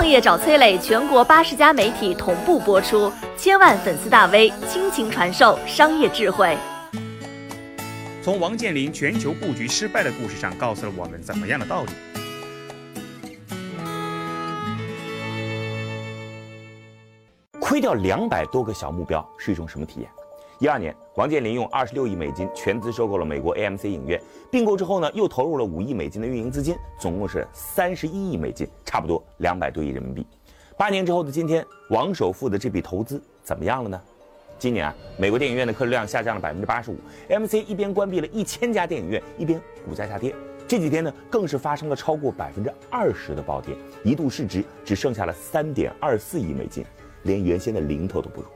创业找崔磊，全国八十家媒体同步播出，千万粉丝大 V 倾情传授商业智慧。从王健林全球布局失败的故事上，告诉了我们怎么样的道理？亏掉两百多个小目标是一种什么体验？一二年，王健林用二十六亿美金全资收购了美国 AMC 影院，并购之后呢，又投入了五亿美金的运营资金，总共是三十一亿美金，差不多两百多亿人民币。八年之后的今天，王首富的这笔投资怎么样了呢？今年啊，美国电影院的客流量下降了百分之八十五，AMC 一边关闭了一千家电影院，一边股价下跌。这几天呢，更是发生了超过百分之二十的暴跌，一度市值只剩下了三点二四亿美金，连原先的零头都不如。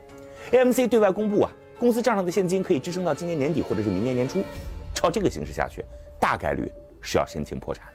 AMC 对外公布啊。公司账上的现金可以支撑到今年年底或者是明年年初，照这个形势下去，大概率是要申请破产了。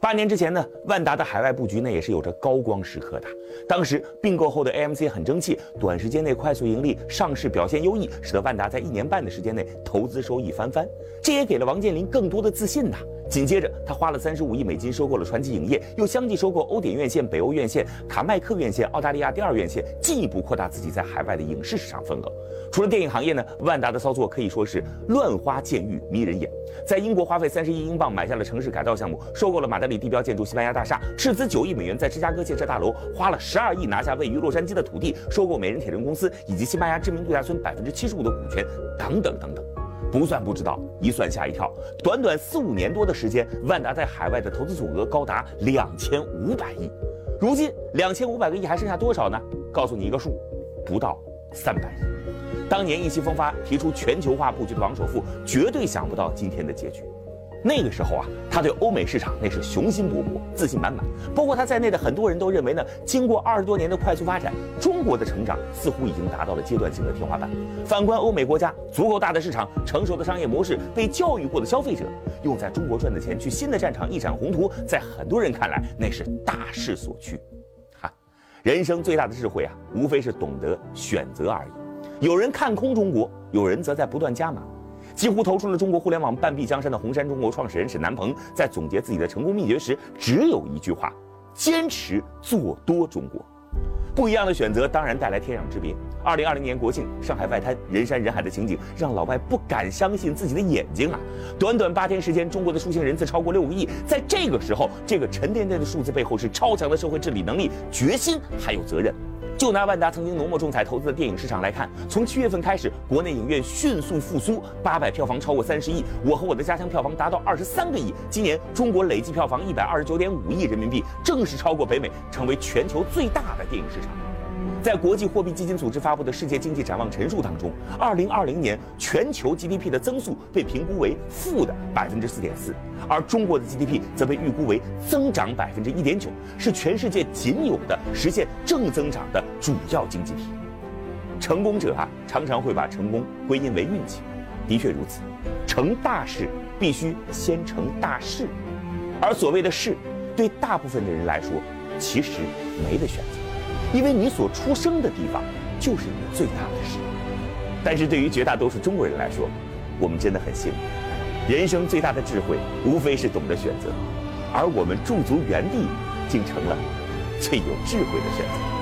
八年之前呢，万达的海外布局呢也是有着高光时刻的。当时并购后的 AMC 很争气，短时间内快速盈利，上市表现优异，使得万达在一年半的时间内投资收益翻番，这也给了王健林更多的自信呐。紧接着，他花了三十五亿美金收购了传奇影业，又相继收购欧典院线、北欧院线、卡麦克院线、澳大利亚第二院线，进一步扩大自己在海外的影视市场份额。除了电影行业呢，万达的操作可以说是乱花渐欲迷人眼。在英国花费三十亿英镑买下了城市改造项目，收购了马德里地标建筑西班牙大厦，斥资九亿美元在芝加哥建设大楼，花了十二亿拿下位于洛杉矶的土地，收购美人铁人公司以及西班牙知名度假村百分之七十五的股权，等等等等。不算不知道，一算吓一跳。短短四五年多的时间，万达在海外的投资总额高达两千五百亿。如今两千五百个亿还剩下多少呢？告诉你一个数，不到三百亿。当年意气风发提出全球化布局的王首富，绝对想不到今天的结局。那个时候啊，他对欧美市场那是雄心勃勃、自信满满。包括他在内的很多人都认为呢，经过二十多年的快速发展，中国的成长似乎已经达到了阶段性的天花板。反观欧美国家，足够大的市场、成熟的商业模式、被教育过的消费者，用在中国赚的钱去新的战场一展宏图，在很多人看来那是大势所趋。哈，人生最大的智慧啊，无非是懂得选择而已。有人看空中国，有人则在不断加码。几乎投出了中国互联网半壁江山的红杉中国创始人沈南鹏，在总结自己的成功秘诀时，只有一句话：坚持做多中国。不一样的选择当然带来天壤之别。二零二零年国庆，上海外滩人山人海的情景让老外不敢相信自己的眼睛啊！短短八天时间，中国的出行人次超过六个亿。在这个时候，这个沉甸甸的数字背后是超强的社会治理能力、决心还有责任。就拿万达曾经浓墨重彩投资的电影市场来看，从七月份开始，国内影院迅速复苏，八百票房超过三十亿，我和我的家乡票房达到二十三个亿。今年中国累计票房一百二十九点五亿人民币，正式超过北美，成为全球最大的电影市场。在国际货币基金组织发布的世界经济展望陈述当中，二零二零年全球 GDP 的增速被评估为负的百分之四点四，而中国的 GDP 则被预估为增长百分之一点九，是全世界仅有的实现正增长的主要经济体。成功者啊，常常会把成功归因为运气，的确如此，成大事必须先成大事，而所谓的事，对大部分的人来说，其实没得选择。因为你所出生的地方就是你最大的事，但是对于绝大多数中国人来说，我们真的很幸运，人生最大的智慧无非是懂得选择，而我们驻足原地，竟成了最有智慧的选择。